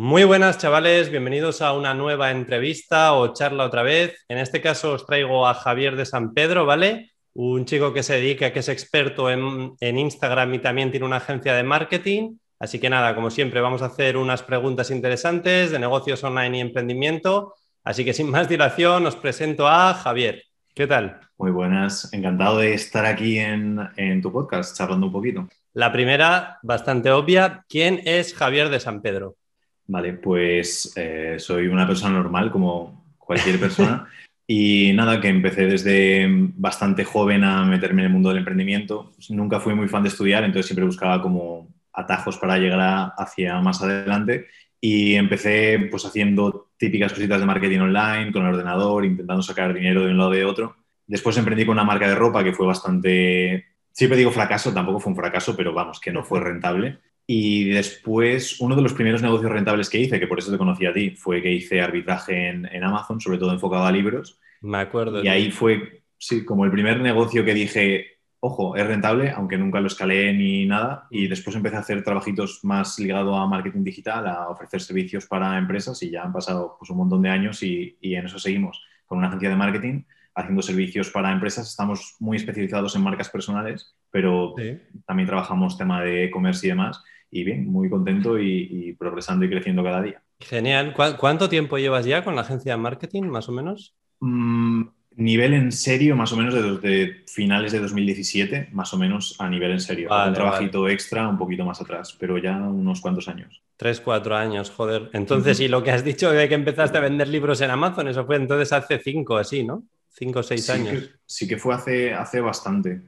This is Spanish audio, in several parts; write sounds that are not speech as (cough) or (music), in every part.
Muy buenas chavales, bienvenidos a una nueva entrevista o charla otra vez. En este caso os traigo a Javier de San Pedro, ¿vale? Un chico que se dedica, que es experto en, Instagram y también tiene una agencia de marketing. Así que nada, como siempre, vamos a hacer unas preguntas interesantes de negocios online y emprendimiento. Así que sin más dilación, os presento a Javier. ¿Qué tal? Muy buenas, encantado de estar aquí en, en tu podcast, charlando un poquito. La primera, bastante obvia, ¿quién es Javier de San Pedro? Vale, pues eh, soy una persona normal como cualquier (laughs) persona y nada, que empecé desde bastante joven a meterme en el mundo del emprendimiento. Nunca fui muy fan de estudiar, entonces siempre buscaba como atajos para llegar hacia más adelante y empecé pues haciendo típicas cositas de marketing online con el ordenador, intentando sacar dinero de un lado de otro. Después emprendí con una marca de ropa que fue bastante, siempre digo fracaso, tampoco fue un fracaso, pero vamos, que no fue (laughs) rentable. Y después, uno de los primeros negocios rentables que hice, que por eso te conocí a ti, fue que hice arbitraje en, Amazon, sobre todo enfocado a libros. Me acuerdo. Y ahí fue, sí, como el primer negocio que dije, ojo, es rentable, aunque nunca lo escalé ni nada. Y después empecé a hacer trabajitos más ligados a marketing digital, a ofrecer servicios para empresas y ya han pasado pues, un montón de años y, y en eso seguimos con una agencia de marketing haciendo servicios para empresas. Estamos muy especializados en marcas personales, pero también trabajamos tema de e-commerce y demás y bien, muy contento y, progresando y creciendo cada día. Genial. ¿Cuánto tiempo llevas ya con la agencia de marketing, más o menos? Mm, nivel en serio, más o menos desde finales de 2017, más o menos a nivel en serio. un trabajito extra un poquito más atrás, pero ya unos cuantos años. Tres, cuatro años, joder. (laughs) Entonces, y lo que has dicho de que empezaste a vender libros en Amazon, eso fue entonces hace cinco, así, ¿no? Cinco o seis años. sí que fue hace, hace bastante.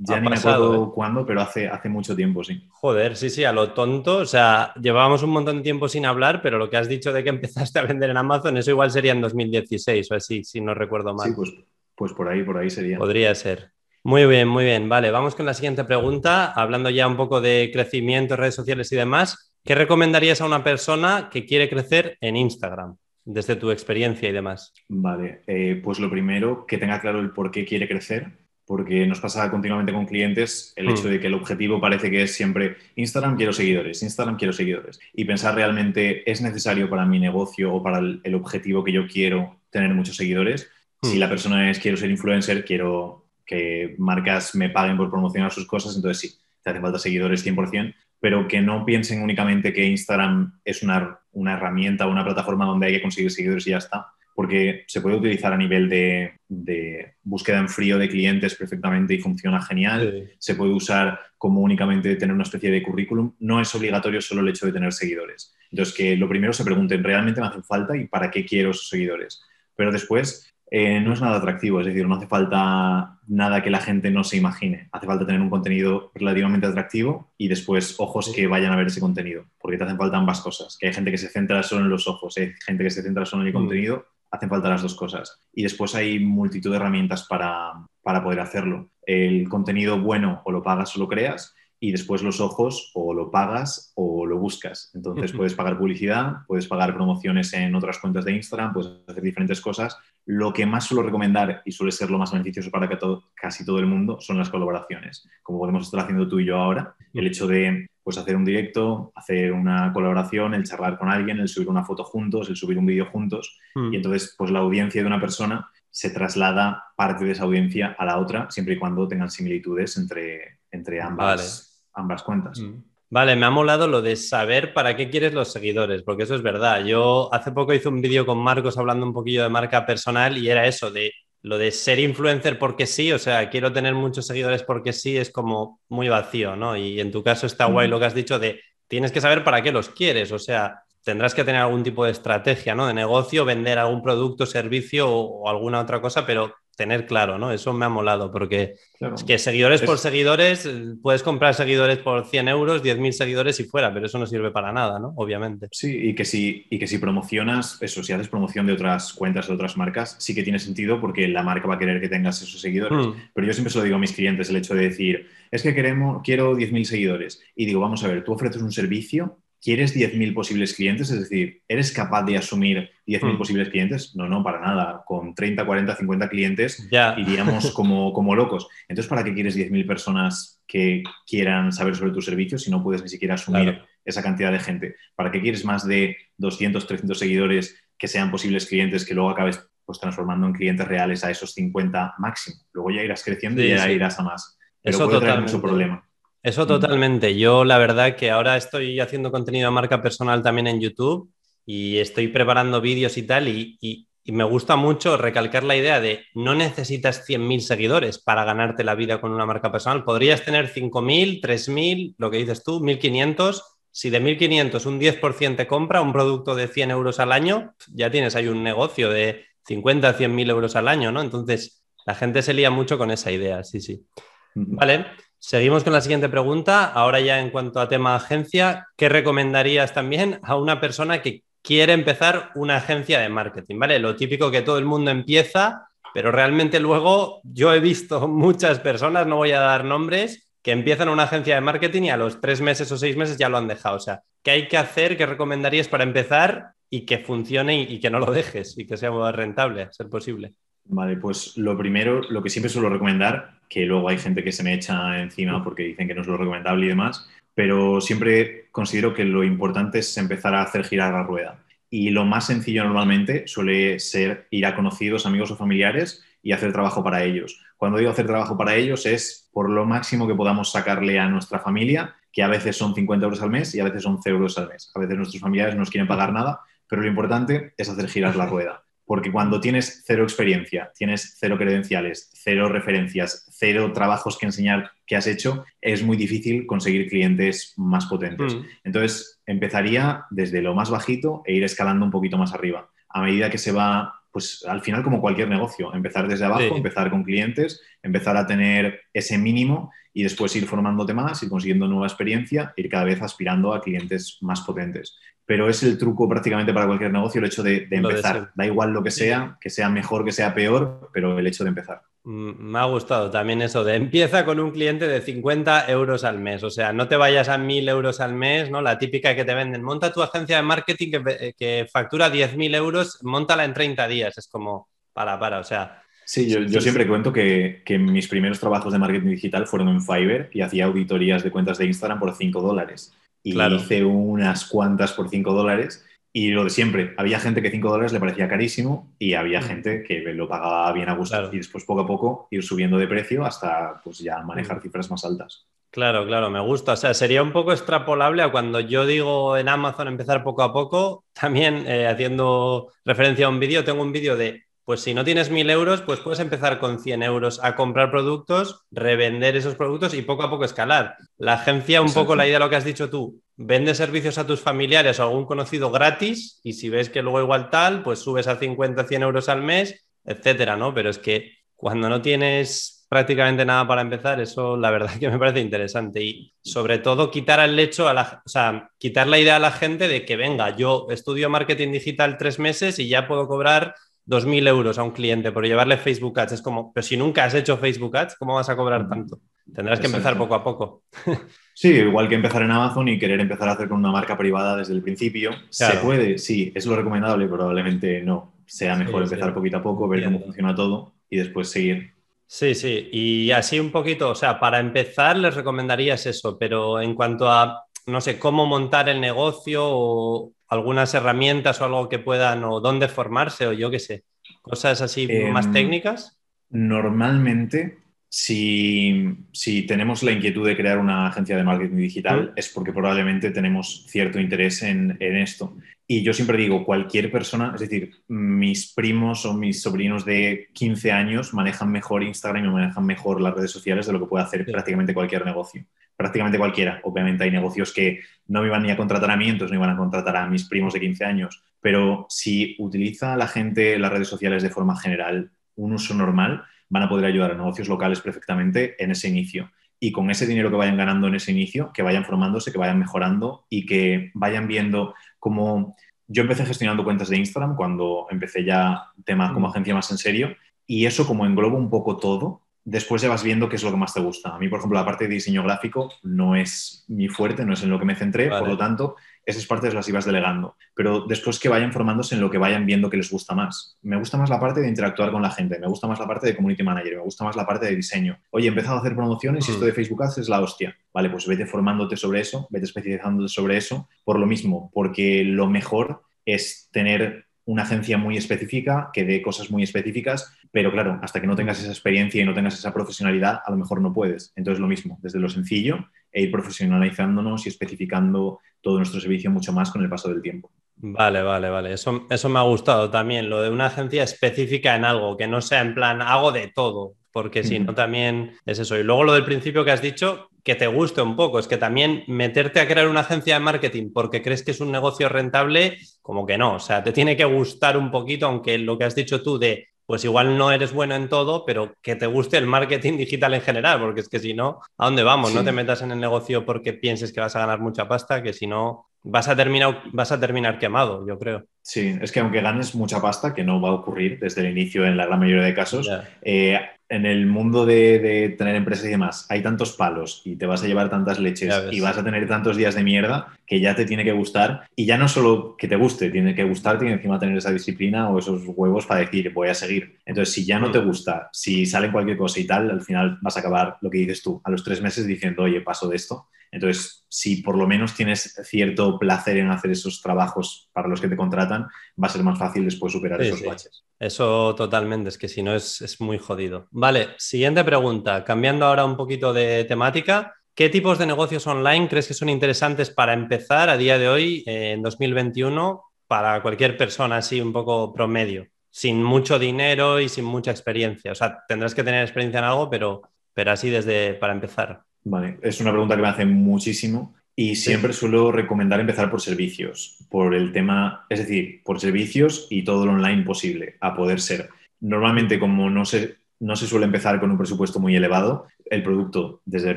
ya ni me acuerdo ¿eh? cuándo, pero hace, hace mucho tiempo, sí. Joder, sí, sí, a lo tonto. O sea, llevábamos un montón de tiempo sin hablar, pero lo que has dicho de que (laughs) empezaste a vender en Amazon, eso igual sería en 2016 o así, si no recuerdo mal. Sí, pues, pues por ahí, por ahí sería. Podría ser. Muy bien, muy bien. Vale, vamos con la siguiente pregunta. Hablando ya un poco de crecimiento, redes sociales y demás, ¿qué recomendarías a una persona que quiere crecer en Instagram? Desde tu experiencia y demás? Vale, eh, pues lo primero, que tenga claro el por qué quiere crecer, porque nos pasa continuamente con clientes el hecho hmm. de que el objetivo parece que es siempre Instagram quiero seguidores, Instagram quiero seguidores, y pensar realmente es necesario para mi negocio o para el, objetivo que yo quiero tener muchos seguidores. Si hmm. la persona es quiero ser influencer, quiero que marcas me paguen por promocionar sus cosas, entonces sí, te hacen falta seguidores 100%, pero que no piensen únicamente que Instagram es una, una herramienta o una plataforma donde hay que conseguir seguidores y ya está, porque se puede utilizar a nivel de, de búsqueda en frío de clientes perfectamente y funciona genial. Se puede usar como únicamente tener una especie de currículum. No es obligatorio solo el hecho de tener seguidores. Entonces, que lo primero se pregunten, ¿realmente me hacen falta y para qué quiero esos seguidores? Pero después, eh, no es nada atractivo, es decir, no hace falta nada que la gente no se imagine. Hace falta tener un contenido relativamente atractivo y después ojos que vayan a ver ese contenido, porque te hacen falta ambas cosas. Que hay gente que se centra solo en los ojos, hay gente que se centra solo en el mm. contenido, hacen falta las dos cosas. Y después hay multitud de herramientas para, para poder hacerlo. El contenido bueno o lo pagas o lo creas y después los ojos o lo pagas o lo buscas. Entonces puedes pagar publicidad, puedes pagar promociones en otras cuentas de Instagram, puedes hacer diferentes cosas. Lo que más suelo recomendar y suele ser lo más beneficioso para casi todo el mundo son las colaboraciones, como podemos estar haciendo tú y yo ahora. El hecho de pues, hacer un directo, hacer una colaboración, el charlar con alguien, el subir una foto juntos, el subir un vídeo juntos. Y entonces pues la audiencia de una persona se traslada parte de esa audiencia a la otra, siempre y cuando tengan similitudes entre, entre ambas ambas cuentas. Mm. Vale, me ha molado lo de saber para qué quieres los seguidores, porque eso es verdad. Yo hace poco hice un vídeo con Marcos hablando un poquillo de marca personal y era eso, de lo de ser influencer porque sí, o sea, quiero tener muchos seguidores porque sí, es como muy vacío, ¿no? Y en tu caso está guay mm. lo que has dicho de tienes que saber para qué los quieres, o sea, tendrás que tener algún tipo de estrategia, ¿no? De negocio, vender algún producto, servicio o, o alguna otra cosa, pero tener claro, ¿no? Eso me ha molado, porque es que seguidores por seguidores, puedes comprar seguidores por 100 euros, 10.000 seguidores y fuera, pero eso no sirve para nada, ¿no? Obviamente. Sí, y que si, y que si promocionas, eso, si haces promoción de otras cuentas, de otras marcas, sí que tiene sentido porque la marca va a querer que tengas esos seguidores. Hmm. Pero yo siempre se lo digo a mis clientes, el hecho de decir, es que queremos, quiero 10.000 seguidores. Y digo, vamos a ver, tú ofreces un servicio ¿Quieres 10.000 posibles clientes? Es decir, ¿eres capaz de asumir 10.000 mm. posibles clientes? No, no, para nada. Con 30, 40, 50 clientes (laughs) iríamos como, como locos. Entonces, ¿para qué quieres 10.000 personas que quieran saber sobre tu servicio si no puedes ni siquiera asumir esa cantidad de gente? ¿Para qué quieres más de 200, 300 seguidores que sean posibles clientes que luego acabes pues, transformando en clientes reales a esos 50 máximo? Luego ya irás creciendo y ya irás a más. Pero Eso puede traer totalmente. mucho problema. Eso Mm. totalmente. Yo la verdad que ahora estoy haciendo contenido de marca personal también en YouTube y estoy preparando vídeos y tal y, y- y me gusta mucho recalcar la idea de no necesitas 100.000 seguidores para ganarte la vida con una marca personal. Podrías tener 5.000, 3.000, lo que dices tú, 1.500. Si de 1.500 un 10% te compra un producto de 100 euros al año, ya tienes ahí un negocio de 50 a 100.000 euros al año, ¿no? Entonces la gente se lía mucho con esa idea, sí, sí. Ujú. Vale, seguimos con la siguiente pregunta. Ahora ya en cuanto a tema agencia, ¿qué recomendarías también a una persona que quiere empezar una agencia de marketing? ¿Vale? Lo típico que todo el mundo empieza, pero realmente luego yo he visto (laughs) muchas personas, no voy a dar nombres, que empiezan una agencia de marketing y a los tres meses o seis meses ya lo han dejado. O sea, ¿qué hay que hacer? ¿Qué recomendarías para empezar y que funcione y, que no lo dejes y que sea rentable, ser posible? Vale, pues lo primero, lo que siempre suelo recomendar, que luego hay gente que se me echa encima porque dicen que no es lo recomendable y demás, pero siempre considero que lo importante es empezar a hacer girar la rueda. Y lo más sencillo normalmente suele ser ir a conocidos, amigos o familiares y hacer trabajo para ellos. Cuando digo hacer trabajo para ellos es por lo máximo que podamos sacarle a nuestra familia, que a veces son 50 euros al mes y a veces son 0 euros al mes. A veces nuestros familiares no nos quieren pagar nada, pero lo importante es hacer girar la rueda. Porque cuando tienes cero experiencia, tienes cero credenciales, cero referencias, cero trabajos que enseñar que has hecho, es muy difícil conseguir clientes más potentes. Mm. Entonces, empezaría desde lo más bajito e ir escalando un poquito más arriba. A medida que se va, pues al final como cualquier negocio, empezar desde abajo, Sí. empezar con clientes, empezar a tener ese mínimo y después ir formándote más, ir consiguiendo nueva experiencia, ir cada vez aspirando a clientes más potentes. Pero es el truco prácticamente para cualquier negocio el hecho de, de Lo de empezar. da igual lo que sea, que sea mejor, que sea peor, pero el hecho de empezar. Mm, Me ha gustado también eso de empieza con un cliente de 50 euros al mes. O sea, no te vayas a 1000 euros al mes, ¿no? La típica que te venden. Monta tu agencia de marketing que, que factura 10.000 euros, montala en 30 días. Es como, para, para. O sea, Sí, yo, yo siempre cuento que, que mis primeros trabajos de marketing digital fueron en Fiverr y hacía auditorías de cuentas de Instagram por 5 dólares. Y Claro. hice unas cuantas por 5 dólares. Y lo de siempre, había gente que 5 dólares le parecía carísimo y había Mm. gente que lo pagaba bien a gusto. Claro. Y después poco a poco ir subiendo de precio hasta pues ya manejar Mm. cifras más altas. claro, claro, me gusta. O sea, sería un poco extrapolable a cuando yo digo en Amazon empezar poco a poco. (laughs) También eh, haciendo referencia a un vídeo, tengo un vídeo de. Pues si no tienes 1000 euros, pues puedes empezar con 100 euros a comprar productos, revender esos productos y poco a poco escalar. La agencia, un Exacto. poco la idea de lo que has dicho tú, vende servicios a tus familiares o a algún conocido gratis y si ves que luego igual tal, pues subes a 50, 100 euros al mes, etcétera, ¿no? Pero es que cuando no tienes prácticamente nada para empezar, eso la verdad (laughs) que me parece interesante y sobre todo quitar el hecho a la, o sea, quitar la idea a la gente de que venga, yo estudio marketing digital tres meses y ya puedo cobrar 2.000 euros a un cliente por llevarle Facebook Ads. Es como, pero si nunca has hecho Facebook Ads, ¿cómo vas a cobrar tanto? Tendrás que empezar poco a poco. (laughs) Sí, igual que empezar en Amazon y querer empezar a hacer con una marca privada desde el principio. Claro. Se puede, sí, es lo recomendable, probablemente no. Sea mejor Sí, empezar sí. poquito a poco, ver cómo funciona todo y después seguir. Sí, sí, y así un poquito, o sea, para empezar les recomendarías eso, pero en cuanto a, no sé, cómo montar el negocio o algunas herramientas o algo que puedan, o dónde formarse, o yo qué sé, cosas así Em, más técnicas. Normalmente, si, si tenemos la inquietud de crear una agencia de marketing digital, Mm. es porque probablemente tenemos cierto interés en, en esto. Y yo siempre digo, cualquier persona, es decir, mis primos o mis sobrinos de 15 años manejan mejor Instagram y manejan mejor las redes sociales de lo que puede hacer Sí. prácticamente cualquier negocio. Prácticamente cualquiera. Obviamente hay negocios que no me iban ni a contratar a mí, entonces no iban a contratar a mis primos de 15 años. Pero si utiliza la gente las redes sociales de forma general un uso normal, van a poder ayudar a negocios locales perfectamente en ese inicio. Y con ese dinero que vayan ganando en ese inicio, que vayan formándose, que vayan mejorando y que vayan viendo cómo... Yo empecé gestionando cuentas de Instagram cuando empecé ya tema como Mm. agencia más en serio y eso como engloba un poco todo, después ya vas viendo qué es lo que más te gusta. A mí, por ejemplo, la parte de diseño gráfico no es mi fuerte, no es en lo que me centré, Vale. por lo tanto, esas partes las ibas delegando, pero después que vayan formándose en lo que vayan viendo que les gusta más. Me gusta más la parte de interactuar con la gente, me gusta más la parte de community manager, me gusta más la parte de diseño. Oye, he empezado a hacer promociones y esto mm. de Facebook Ads es la hostia. Vale, pues vete formándote sobre eso, vete especializándote sobre eso, por lo mismo, porque lo mejor es tener una agencia muy específica que dé cosas muy específicas, pero claro, hasta que no tengas esa experiencia y no tengas esa profesionalidad, a lo mejor no puedes. Entonces, lo mismo, desde lo sencillo e ir profesionalizándonos y especificando todo nuestro servicio mucho más con el paso del tiempo. Vale, vale, vale. Eso, eso me ha gustado también, lo de una agencia específica en algo, que no sea en plan, hago de todo, porque si no también es eso. Y luego lo del principio que has dicho, que te guste un poco, es que también meterte a crear una agencia de marketing porque crees que es un negocio rentable, como que no, o sea, te tiene que gustar un poquito, aunque lo que has dicho tú de pues igual no eres bueno en todo, pero que te guste el marketing (laughs) digital en general, porque es que si no, ¿a dónde vamos? No te metas en el negocio porque pienses que vas a ganar mucha pasta, que si no, vas a terminar, vas a terminar quemado, yo creo. Sí, es que aunque ganes mucha pasta, que no va a ocurrir desde el inicio en la gran mayoría de casos, eh, en el mundo de, tener empresas y demás, hay tantos palos y te vas a llevar tantas leches y vas a tener tantos días de mierda que ya te tiene que gustar. Y ya no solo que te guste, tiene que gustarte y encima tener esa disciplina o esos huevos para decir, voy a seguir. Entonces, si ya no te mm. gusta, si sale cualquier cosa y tal, al final vas a acabar lo que dices tú, a los tres meses diciendo, oye, paso de esto. Entonces, si por lo menos tienes cierto placer en hacer esos trabajos para los que te contratan, va a ser más fácil después superar esos baches. Eso totalmente, es que si no es, es muy jodido. Vale, siguiente pregunta. Cambiando ahora un poquito de temática, ¿qué tipos de negocios online crees que son interesantes para empezar a día de hoy, eh, en 2021, para cualquier persona así un poco promedio? Sin mucho dinero y sin mucha experiencia. O sea, tendrás que tener experiencia en algo, pero, pero así desde para empezar. Vale, es una pregunta que me hace muchísimo y siempre suelo recomendar empezar por servicios, por el tema, es decir, por servicios y todo lo online posible, a poder ser. Normalmente, como no se, no se suele empezar con un presupuesto muy elevado, el producto desde el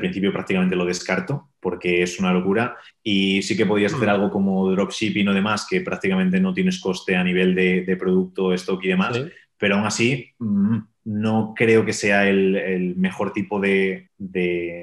principio prácticamente lo descarto porque es una locura y sí que podías hacer algo como dropshipping o demás que prácticamente no tienes coste a nivel de, producto, stock y demás, pero aún así mm, no creo que sea el, mejor tipo de,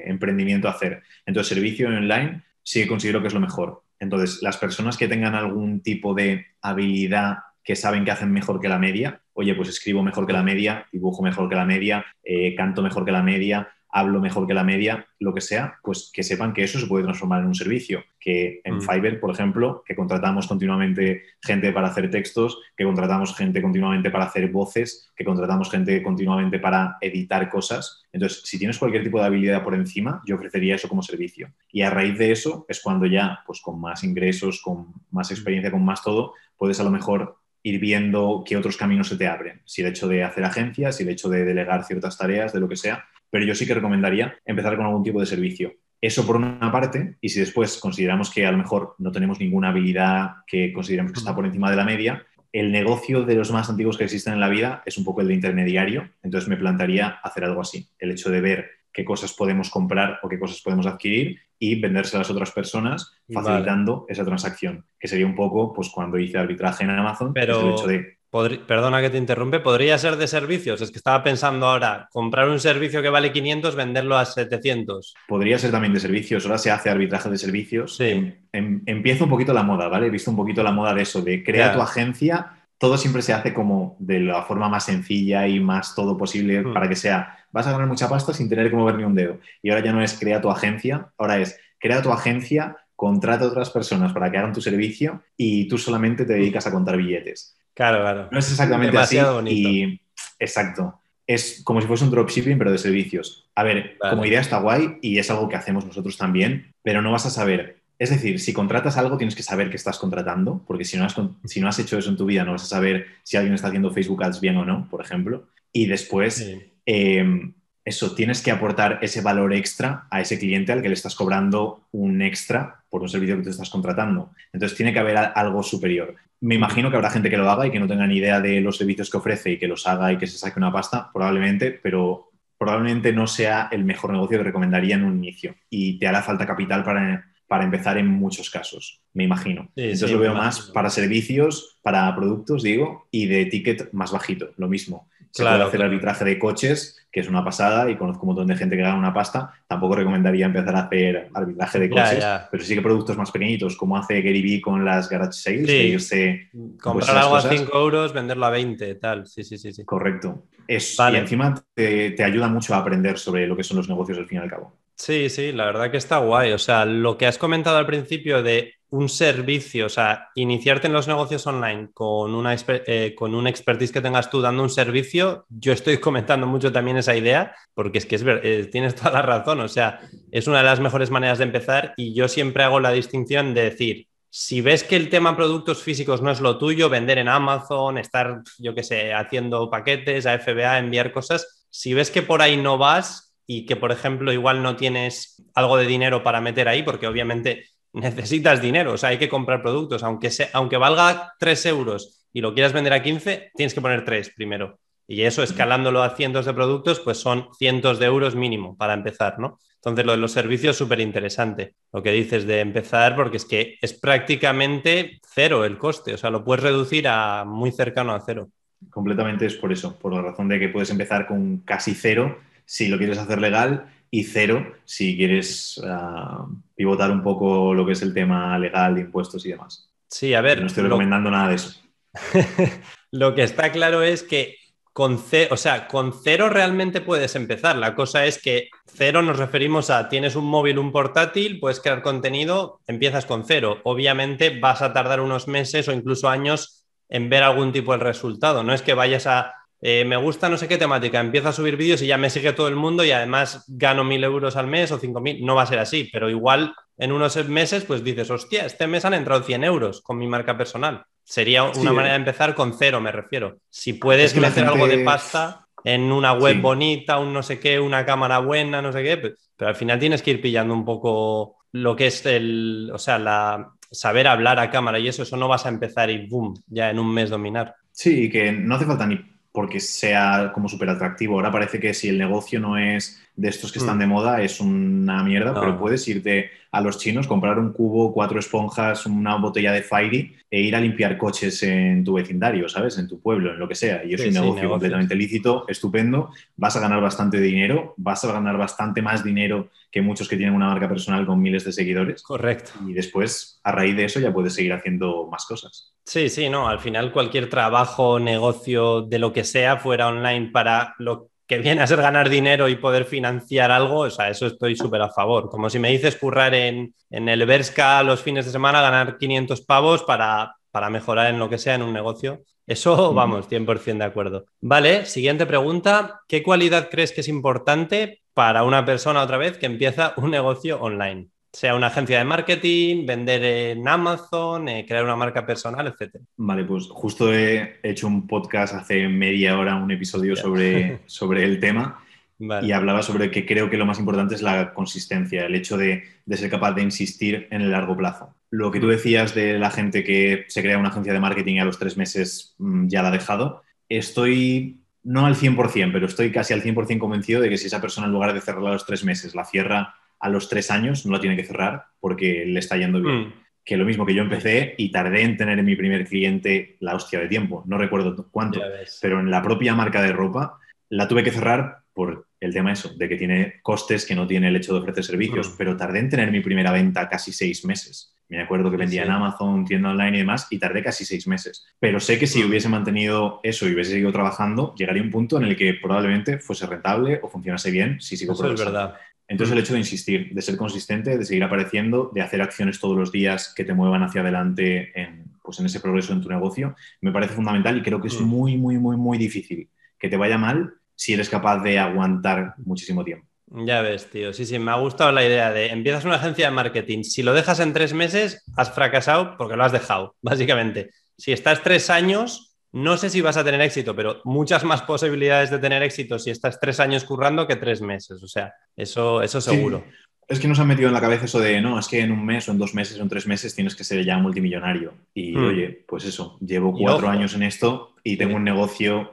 emprendimiento a hacer. Entonces, servicio online sí que considero que es lo mejor. Entonces, las personas que tengan algún tipo de habilidad que saben que hacen mejor que la media, oye, pues escribo mejor que la media, dibujo mejor que la media, eh, canto mejor que la media, hablo mejor que la media, lo que sea, pues que sepan que eso se puede transformar en un servicio. Que en mm. Fiverr, por ejemplo, que contratamos continuamente gente para hacer textos, que contratamos gente continuamente para hacer voces, que contratamos gente continuamente para editar cosas. Entonces, si tienes cualquier tipo de habilidad por encima, yo ofrecería eso como servicio. Y a raíz de eso es cuando ya, pues con más ingresos, con más experiencia, con más todo, puedes a lo mejor ir viendo qué otros caminos se te abren. Si el hecho de hacer agencias, si el hecho de delegar ciertas tareas, de lo que sea, pero yo sí que recomendaría empezar con algún tipo de servicio. Eso por una parte, y si después consideramos que a lo mejor no tenemos ninguna habilidad que consideremos que está por encima de la media, el negocio de los más antiguos que existen en la vida es un poco el de intermediario, entonces me plantearía hacer algo así, el hecho de ver qué cosas podemos comprar o qué cosas podemos adquirir y venderse a las otras personas facilitando esa transacción, que sería un poco pues cuando hice arbitraje en Amazon, pero el hecho de perdona que te interrumpe, podría ser de servicios. Es que estaba pensando ahora, comprar un servicio que vale 500, venderlo a 700. Podría ser también de servicios. Ahora se hace arbitraje de servicios. Sí. Em, em, empieza un poquito la moda, ¿vale? He visto un poquito la moda de eso, de crea tu agencia. Todo siempre se hace como de la forma más sencilla y más todo posible hmm. para que sea, vas a ganar mucha pasta sin tener que mover ni un dedo. Y ahora ya no es crea tu agencia, ahora es crea tu agencia, contrata a otras personas para que hagan tu servicio y tú solamente te dedicas a contar billetes. Claro, claro. No es exactamente así. Y, exacto. Es como si fuese un dropshipping, pero de servicios. A ver, como idea está guay y es algo que hacemos nosotros también, pero no vas a saber. Es decir, si contratas algo, tienes que saber que estás contratando, porque si no has, si no has hecho eso en tu vida, no vas a saber si alguien está haciendo Facebook Ads bien o no, por ejemplo. Y después, em, eso, tienes que aportar ese valor extra a ese cliente al que le estás cobrando un extra por un servicio que tú estás contratando. Entonces tiene que haber algo superior. Me imagino que habrá gente que lo haga y que no tenga ni idea de los servicios que ofrece y que los haga y que se saque una pasta, probablemente, pero probablemente no sea el mejor negocio que recomendaría en un inicio. Y te hará falta capital para, para empezar en muchos casos, me imagino. Sí, Entonces sí, lo veo más para servicios, para productos, digo, y de ticket más bajito, lo mismo. Se Claro, puede hacer claro. arbitraje de coches, que es una pasada, y conozco un montón de gente que gana una pasta. Tampoco recomendaría empezar a hacer arbitraje de coches, ya. pero sí que productos más pequeñitos, como hace Gary Vee con las garage sales, Sí. de irse Comprar esas algo cosas. a 5 euros, venderlo a 20, tal. Sí, sí, sí. sí. correcto. Es, Vale. Y encima te, te ayuda mucho a aprender sobre lo que son los negocios al fin y al cabo. Sí, sí, la verdad que está guay. O sea, lo que has comentado al principio de un servicio, o sea, iniciarte en los negocios online con una eh, con un expertise que tengas tú dando un servicio, yo estoy (laughs) comentando mucho también esa idea, porque es que es eh, tienes toda la razón. O sea, es una de las mejores maneras de empezar y yo siempre hago la distinción de decir, si ves que el tema productos físicos no es lo tuyo, vender en Amazon, estar, yo qué sé, haciendo paquetes a FBA, enviar cosas, si ves que por ahí no vas y que, por ejemplo, igual no tienes algo de dinero para meter ahí, porque obviamente (laughs) necesitas dinero, o sea, hay que comprar productos, aunque, aunque valga 3 euros y lo quieras vender a 15, tienes que poner 3 primero. Y eso, escalándolo a cientos de productos, pues son cientos de euros mínimo para empezar, ¿no? Entonces, lo de los servicios es súper interesante, lo que dices de empezar, porque es que es prácticamente cero el coste, o sea, lo puedes reducir a muy cercano a cero. Completamente es por eso, por la razón de que puedes empezar con casi cero si lo quieres hacer legal y cero si quieres ah, pivotar un poco lo que es el tema legal de impuestos y demás. Sí, a ver, no estoy lo- recomendando nada de eso. (laughs) Lo que está claro es que con cero, o sea, con cero realmente puedes empezar. La cosa es que cero nos referimos a tienes un móvil, un portátil, puedes crear contenido, empiezas con cero. Obviamente vas a tardar unos meses o incluso años en ver algún tipo de resultado. No es que vayas a eh, me gusta no sé qué temática, empiezo a subir vídeos y ya me sigue todo el mundo y además gano mil euros al mes o cinco mil. No va a ser así, pero igual en unos meses pues dices, hostia, este mes han entrado 100 euros con mi marca personal. Sería una Sí, manera eh. de empezar con cero, me refiero. Si puedes Es que gente- algo de pasta en una web Sí. bonita, un no sé qué, una cámara buena, no sé qué, pues- pero al final tienes que ir pillando un poco lo que es el, o sea, la saber hablar a cámara y eso, eso no vas a empezar y boom, ya en un mes dominar. Sí, que no hace falta ni porque sea como súper atractivo. Ahora parece que si el negocio no es de estos que están Mm. de moda, es una mierda, No. pero puedes irte a los chinos, comprar un cubo, cuatro esponjas, una botella de Fairy e ir a limpiar coches en tu vecindario, ¿sabes? En tu pueblo, en lo que sea. Y es Sí, un negocio completamente lícito, estupendo. Vas a ganar bastante dinero, vas a ganar bastante más dinero que muchos que tienen una marca personal con miles de seguidores. Correcto. Y después, a raíz de eso, ya puedes seguir haciendo más cosas. Sí, sí, no, al final cualquier trabajo, negocio, de lo que sea, fuera online para lo que viene a ser ganar dinero y poder financiar algo, o sea, eso estoy súper a favor. Como si me dices currar en, en el Berska los fines de semana, ganar 500 pavos para, para mejorar en lo que sea en un negocio. Eso, vamos, 100% de acuerdo. Vale, siguiente pregunta. ¿Qué cualidad crees que es importante para una persona otra vez que empieza un negocio online? Sea una agencia de marketing, vender en Amazon, eh, crear una marca personal, etcétera. Vale, pues justo he hecho un podcast hace media hora, un episodio sobre, (laughs) sobre el tema Vale. y hablaba sobre que creo que lo más importante es la consistencia, el hecho de, de ser capaz de insistir en el largo plazo. Lo que tú Mm. decías de la gente que se crea una agencia de marketing y a los tres meses mm, ya la ha dejado, estoy no al 100%, pero estoy casi al 100% convencido de que si esa persona en lugar de cerrarla a los tres meses la cierra a los tres años, no la tiene que cerrar porque le está yendo bien Mm, que lo mismo que yo empecé y tardé en tener en mi primer cliente la hostia de tiempo. No recuerdo cuánto, pero en la propia marca de ropa la tuve que cerrar por el tema eso, de que tiene costes que no tiene el hecho de ofrecer servicios, Mm. pero tardé en tener mi primera venta casi seis meses. Me acuerdo que vendía sí. en Amazon, tienda online y demás, y tardé casi seis meses. Pero sé que si Mm. hubiese mantenido eso y hubiese seguido trabajando, llegaría un punto en el que probablemente fuese rentable o funcionase bien si sigo Eso es verdad. Entonces Mm. el hecho de insistir, de ser consistente, de seguir apareciendo, de hacer acciones todos los días que te muevan hacia adelante en, pues en ese progreso en tu negocio, me parece fundamental y creo que es Mm. muy, muy, muy, muy difícil que te vaya mal si eres capaz de aguantar muchísimo tiempo. Ya ves, tío. Sí, sí, me ha gustado la idea de empiezas una agencia de marketing. Si lo dejas en tres meses, has fracasado porque lo has dejado, (laughs) básicamente. Si estás tres años, no sé si vas a tener éxito, pero muchas más posibilidades de tener éxito si estás tres años currando que tres meses. O sea, eso, eso Sí. seguro. Es que nos han metido en la cabeza eso de, no, es que en un mes o en dos meses o en tres meses tienes que ser ya multimillonario. Y Mm. oye, pues eso, llevo cuatro años en esto y tengo Sí. un negocio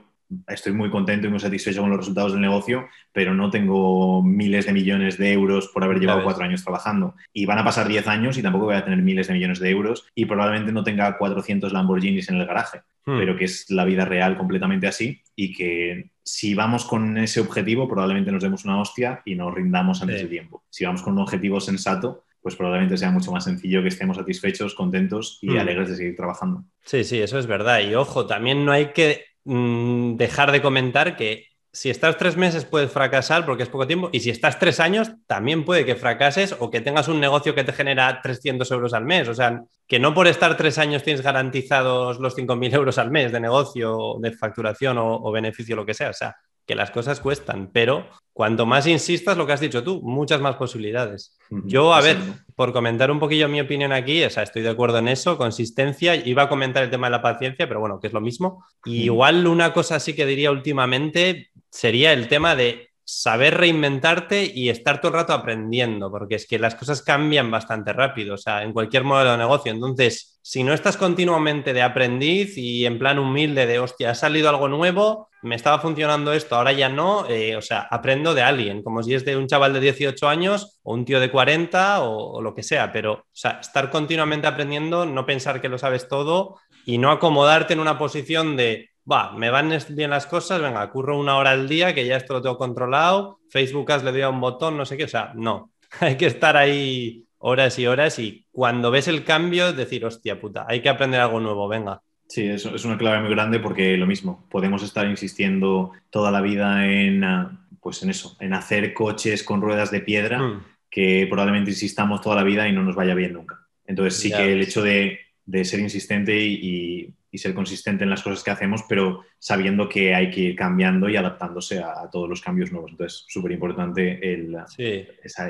estoy muy contento y muy satisfecho con los resultados del negocio, pero no tengo miles de millones de euros por haber llevado cuatro años trabajando. Y van a pasar diez años y tampoco voy a tener miles de millones de euros y probablemente no tenga 400 Lamborghinis en el garaje, hmm. pero que es la vida real completamente así y que si vamos con ese objetivo probablemente nos demos una hostia y nos rindamos antes de tiempo. Si vamos con un objetivo sensato, pues probablemente sea mucho más sencillo que estemos satisfechos, contentos y hmm. alegres de seguir trabajando. Sí, sí, eso es verdad. Y ojo, también no hay que mm, dejar de comentar que si estás tres meses puedes fracasar porque es poco tiempo y si estás tres años también puede que fracases o que tengas un negocio que te genera 300 euros al mes. O sea, que no por estar tres años tienes garantizados los 5.000 euros al mes de negocio, de facturación o, o beneficio, lo que sea. O sea, que las cosas cuestan, pero cuanto más insistas, lo que has dicho tú, muchas más posibilidades. Yo, a ver, por comentar un poquillo mi opinión aquí, o sea, estoy de acuerdo en eso, consistencia, iba a comentar el tema de la paciencia, pero bueno, que es lo mismo. igual una cosa sí que diría últimamente sería el tema de saber reinventarte y estar todo el rato aprendiendo, porque es que las cosas cambian bastante rápido, o sea, en cualquier modelo de negocio. Entonces, si no estás continuamente de aprendiz y en plan humilde de, hostia, ha salido algo nuevo, me estaba funcionando esto, ahora ya no, eh, o sea, aprendo de alguien, como si es de un chaval de 18 años o un tío de 40 o, o lo que sea, pero, o sea, estar continuamente aprendiendo, no pensar que lo sabes todo y no acomodarte en una posición de va, me van bien las cosas, venga, curro una hora al día, que ya esto lo tengo controlado, Facebook has le doy a un botón, no sé qué, o sea, no, (laughs) hay que estar ahí horas y horas y cuando ves el cambio, decir, hostia puta, hay que aprender algo nuevo, venga. Sí, eso es una clave muy grande porque lo mismo, podemos estar insistiendo toda la vida en, ah, pues en eso, en hacer coches con ruedas de piedra, hmm. que probablemente insistamos toda la vida y no nos vaya bien nunca. Entonces sí que el hecho de, ser insistente y y ser consistente en las cosas que hacemos, pero sabiendo que hay que ir cambiando y adaptándose a, todos los cambios nuevos. Entonces, súper importante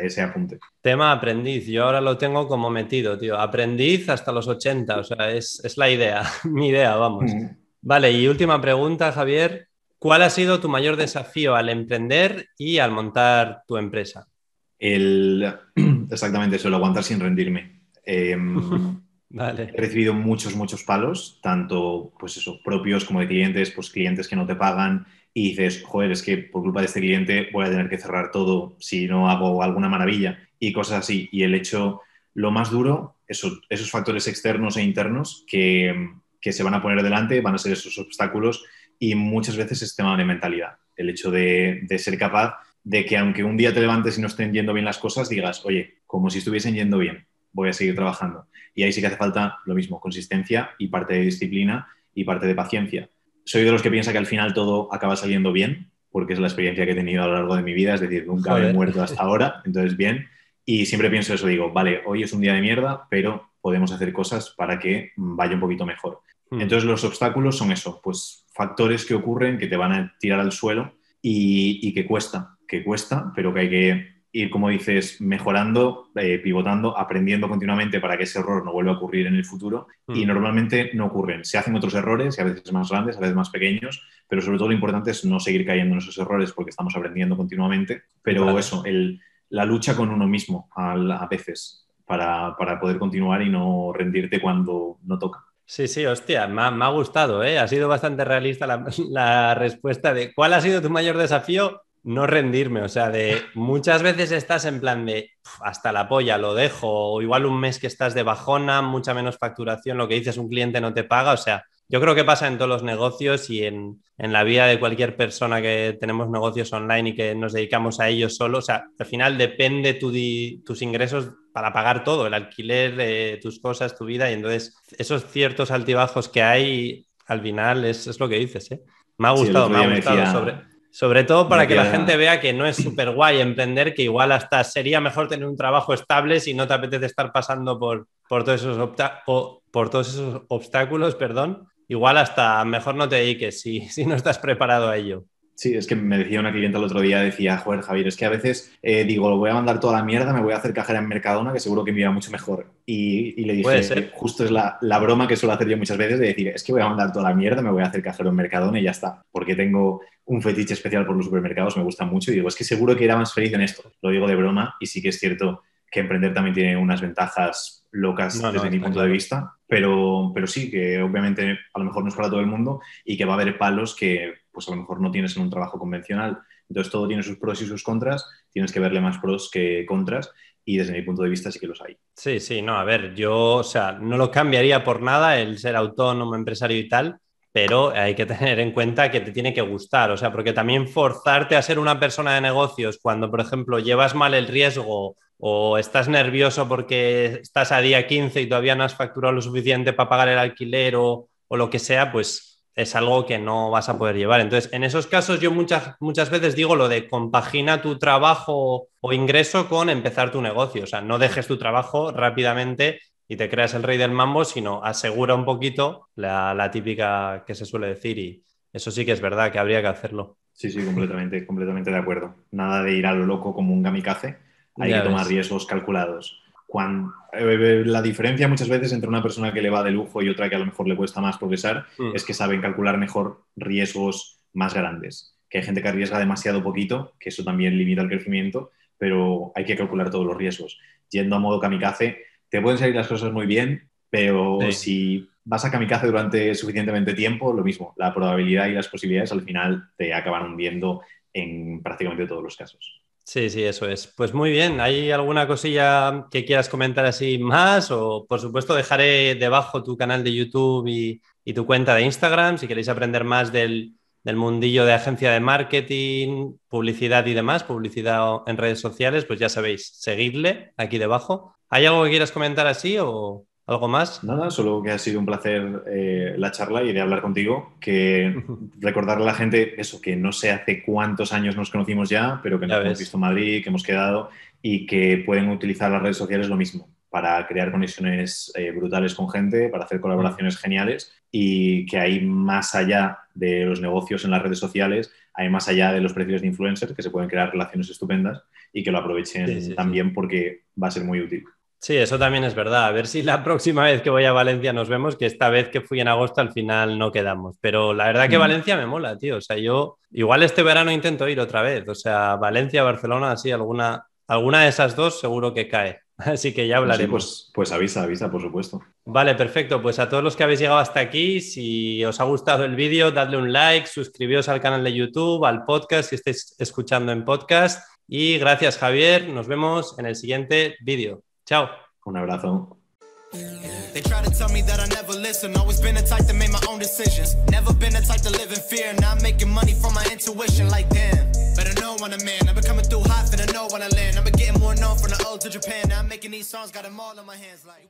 ese apunte. Tema aprendiz, yo ahora lo tengo como metido, tío. Aprendiz hasta los 80, o sea, es, la idea, (laughs) mi idea, vamos. Vale, y última pregunta, Javier. ¿Cuál ha sido tu mayor desafío al emprender y al montar tu empresa? El, (clears throat) exactamente eso, el aguantar sin rendirme. (laughs) He recibido muchos, muchos palos, tanto pues eso, propios como de clientes, pues clientes que no te pagan y dices, joder, es que por culpa de este cliente voy a tener que cerrar todo si no hago alguna maravilla y cosas así. Y el hecho, lo más duro, eso, esos factores externos e internos que, que se van a poner delante, van a ser esos obstáculos y muchas veces es tema de mentalidad. El hecho de, de ser capaz de que aunque un día te levantes y no estén yendo bien las cosas, digas, oye, como si estuviesen yendo bien, voy a seguir trabajando. Y ahí sí que hace falta lo mismo, consistencia y parte de disciplina y parte de paciencia. Soy de los que piensa que al final todo acaba saliendo bien, porque es la experiencia que he tenido a lo largo de mi vida, es decir, nunca he muerto hasta ahora, entonces bien. Y siempre pienso eso, digo, vale, hoy es un día de mierda, pero podemos hacer cosas para que vaya un poquito mejor. Hmm. Entonces los obstáculos son eso, pues factores que ocurren que te van a tirar al suelo y, y que cuesta, que cuesta, pero que hay que ir, como dices, mejorando, eh, pivotando, aprendiendo continuamente para que ese error no vuelva a ocurrir en el futuro. Y mm. normalmente no ocurren. Se hacen otros errores, a veces más grandes, a veces más pequeños, pero sobre todo lo importante es no seguir cayendo en esos errores porque estamos aprendiendo continuamente. Pero eso, el, la lucha con uno mismo a, veces para, para, poder continuar y no rendirte cuando no toca. Sí, sí, hostia, me ha, gustado, ¿eh? Ha sido bastante realista la, (laughs) la respuesta de ¿cuál ha sido tu mayor desafío? No rendirme, o sea, de muchas veces estás en plan de hasta la polla, lo dejo, o igual un mes que estás de bajona, mucha menos facturación, lo que dices, un cliente no te paga, o sea, yo creo que pasa en todos los negocios y en, la vida de cualquier persona que tenemos negocios online y que nos dedicamos a ellos solo, o sea, al final depende tu tus ingresos para pagar todo, el alquiler, tus cosas, tu vida, y entonces esos ciertos altibajos que hay, al final es, lo que dices, ¿eh? Me ha gustado, me ha gustado sobre sobre todo para que la gente vea que no es (clears throat) súper guay emprender, que igual hasta sería mejor tener un trabajo estable si no te apetece estar pasando por, por, todos, esos por todos esos obstáculos, perdón. Igual hasta mejor no te dediques si, (laughs) si no estás preparado a ello. Sí, es que me decía una clienta el otro día, decía, joder, Javier, es que a veces eh, digo, lo voy a mandar toda la mierda, me voy a hacer cajera en Mercadona, que seguro que me iba mucho mejor. Y, le dije, justo es la, la, broma que suelo hacer yo muchas veces, de decir, es que voy a mandar toda la mierda, me voy a hacer cajero en Mercadona y ya está. Porque tengo un fetiche especial por los supermercados, me gusta mucho y digo, es que seguro que irá más feliz en esto. Lo digo de broma y sí que es cierto que emprender también tiene unas ventajas locas desde mi punto de vista, pero, pero sí, que obviamente a lo mejor no es para todo el mundo y que va a haber palos que pues a lo mejor no tienes en un trabajo convencional. Entonces todo tiene sus pros y sus contras, tienes que verle más pros que contras y desde mi punto de vista sí que los hay. Sí, sí, no, a ver, yo, o sea, no lo cambiaría por nada el ser autónomo, empresario y tal, pero hay que tener en cuenta que te tiene que gustar, o sea, porque también forzarte a ser una persona de negocios cuando, por ejemplo, llevas mal el riesgo o estás nervioso porque estás a día 15 y todavía no has facturado lo suficiente para pagar el alquiler o, lo que sea, pues es algo que no vas a poder llevar. Entonces, en esos casos yo muchas, muchas veces digo lo de compagina tu trabajo o ingreso con empezar tu negocio. O sea, no dejes tu trabajo rápidamente y te creas el rey del mambo, sino asegura un poquito la, típica que se suele decir y eso sí que es verdad que habría que hacerlo. Sí, sí, completamente, completamente de acuerdo. Nada de ir a lo loco como un kamikaze. Hay que tomar riesgos calculados. Eh, la diferencia muchas veces entre una persona que le va de lujo y otra que a lo mejor le cuesta más progresar mm. es que saben calcular mejor riesgos más grandes. Que hay gente que arriesga demasiado poquito, que eso también limita el crecimiento, pero hay que calcular todos los riesgos. Yendo a modo kamikaze, te pueden salir las cosas muy bien, pero si vas a kamikaze durante suficientemente tiempo, lo mismo, la probabilidad y las posibilidades al final te acaban hundiendo en prácticamente todos los casos. Sí, sí, eso es. Pues muy bien, ¿hay alguna cosilla que quieras comentar así más? O por supuesto dejaré debajo tu canal de YouTube y, tu cuenta de Instagram si queréis aprender más del, mundillo de agencia de marketing, publicidad y demás, publicidad en redes sociales, pues ya sabéis, seguidle aquí debajo. ¿Hay algo que quieras comentar así o...? ¿Algo más? Nada, solo que ha sido un placer eh, la charla y de hablar contigo. Que recordarle a la gente eso, que no sé hace cuántos años nos conocimos ya, pero que nos hemos visto en Madrid, que hemos quedado y que pueden utilizar las redes sociales lo mismo para crear conexiones eh, brutales con gente, para hacer colaboraciones geniales y que hay más allá de los negocios en las redes sociales, hay más allá de los precios de influencers, que se pueden crear relaciones estupendas y que lo aprovechen también porque va a ser muy útil. Sí, eso también es verdad. A ver si la (laughs) próxima vez que voy a Valencia nos vemos, que esta vez que fui en agosto al final no quedamos. Pero la verdad que mm. Valencia me mola, tío. O sea, yo igual este verano intento ir otra vez. O sea, Valencia, Barcelona, así, alguna, alguna de esas dos seguro que cae. (laughs) Así que ya hablaremos. pues, pues avisa, avisa, por supuesto. Vale, perfecto. Pues a todos los que habéis llegado hasta aquí, si os ha gustado el vídeo, dadle un like, suscribíos al canal de YouTube, al podcast si estáis escuchando en podcast. Y gracias, Javier. Nos vemos en el siguiente vídeo. Chao. Un abrazo. They try to tell me that I never listen. Always been the type to make my own decisions. Never been the type to live in fear. Now I'm making money from my intuition. Like damn, better know when I'm in. I've been coming through hot, finna know when I land. I've been getting more known from the old to Japan. Now I'm making these songs, got them all in my hands. Like.